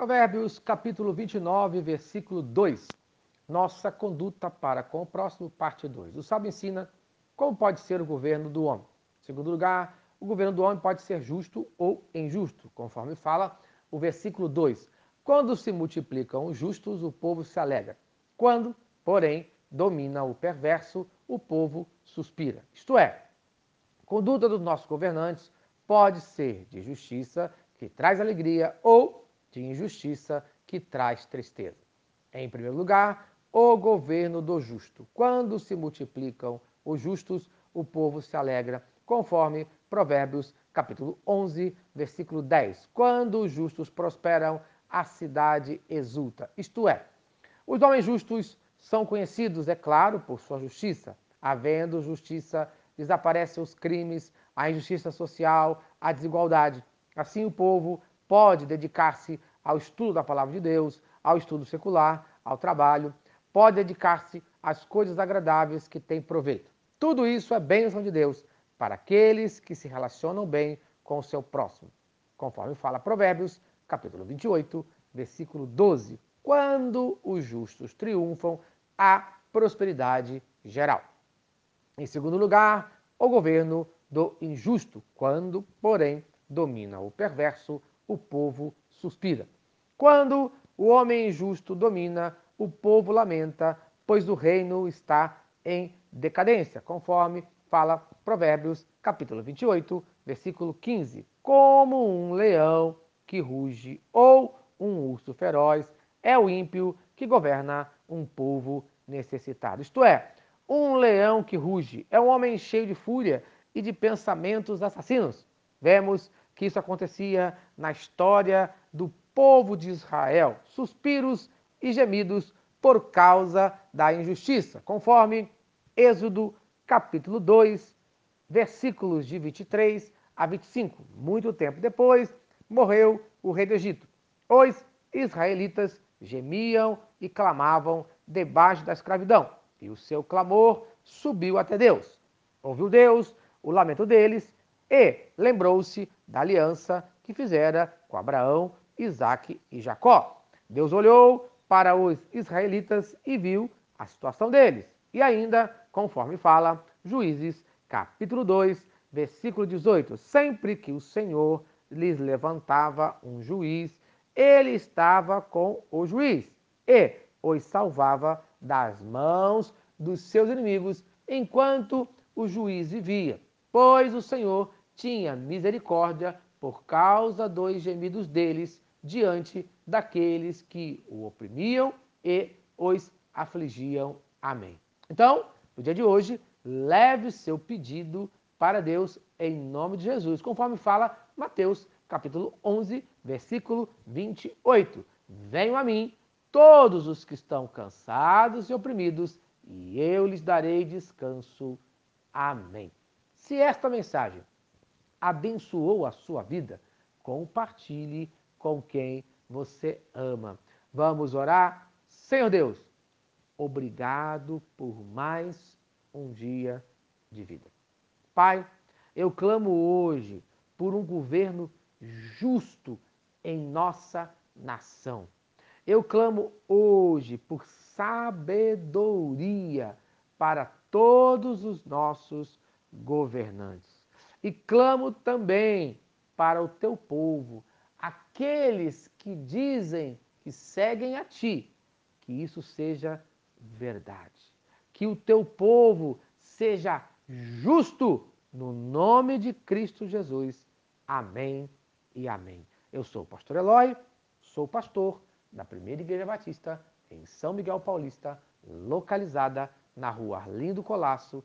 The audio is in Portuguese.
Provérbios capítulo 29, versículo 2. Nossa conduta para com o próximo, parte 2. O sábio ensina como pode ser o governo do homem. Em segundo lugar, o governo do homem pode ser justo ou injusto, conforme fala o versículo 2. Quando se multiplicam os justos, o povo se alegra. Quando, porém, domina o perverso, o povo suspira. Isto é, a conduta dos nossos governantes pode ser de justiça, que traz alegria, ou de injustiça, que traz tristeza. Em primeiro lugar, o governo do justo. Quando se multiplicam os justos, o povo se alegra, conforme Provérbios capítulo 11, versículo 10. Quando os justos prosperam, a cidade exulta. Isto é, os homens justos são conhecidos, é claro, por sua justiça. Havendo justiça, desaparecem os crimes, a injustiça social, a desigualdade. Assim, o povo pode dedicar-se ao estudo da palavra de Deus, ao estudo secular, ao trabalho, pode dedicar-se às coisas agradáveis que têm proveito. Tudo isso é bênção de Deus para aqueles que se relacionam bem com o seu próximo. Conforme fala Provérbios, capítulo 28, versículo 12. Quando os justos triunfam, há prosperidade geral. Em segundo lugar, o governo do injusto. Quando, porém, domina o perverso, o povo suspira. Quando o homem injusto domina, o povo lamenta, pois o reino está em decadência, conforme fala Provérbios, capítulo 28, versículo 15. Como um leão que ruge ou um urso feroz é o ímpio que governa um povo necessitado. Isto é, um leão que ruge é um homem cheio de fúria e de pensamentos assassinos. Vemos que isso acontecia na história do povo de Israel. Suspiros e gemidos por causa da injustiça, conforme Êxodo capítulo 2, versículos de 23 a 25. Muito tempo depois, morreu o rei do Egito. Os israelitas gemiam e clamavam debaixo da escravidão, e o seu clamor subiu até Deus. Ouviu Deus o lamento deles e lembrou-se da aliança que fizera com Abraão, Isaque e Jacó. Deus olhou para os israelitas e viu a situação deles. E ainda, conforme fala Juízes, capítulo 2, versículo 18: Sempre que o Senhor lhes levantava um juiz, ele estava com o juiz e os salvava das mãos dos seus inimigos, enquanto o juiz vivia, pois o Senhor tinha misericórdia por causa dos gemidos deles diante daqueles que o oprimiam e os afligiam. Amém. Então, no dia de hoje, leve o seu pedido para Deus em nome de Jesus, conforme fala Mateus capítulo 11, versículo 28. Venham a mim todos os que estão cansados e oprimidos, e eu lhes darei descanso. Amém. Se esta mensagem abençoou a sua vida, compartilhe com quem você ama. Vamos orar? Senhor Deus, obrigado por mais um dia de vida. Pai, eu clamo hoje por um governo justo em nossa nação. Eu clamo hoje por sabedoria para todos os nossos governantes. E clamo também para o teu povo, aqueles que dizem que seguem a ti, que isso seja verdade. Que o teu povo seja justo no nome de Cristo Jesus. Amém e amém. Eu sou o pastor Eloy, sou pastor da Primeira Igreja Batista em São Miguel Paulista, localizada na rua Arlindo Colasso,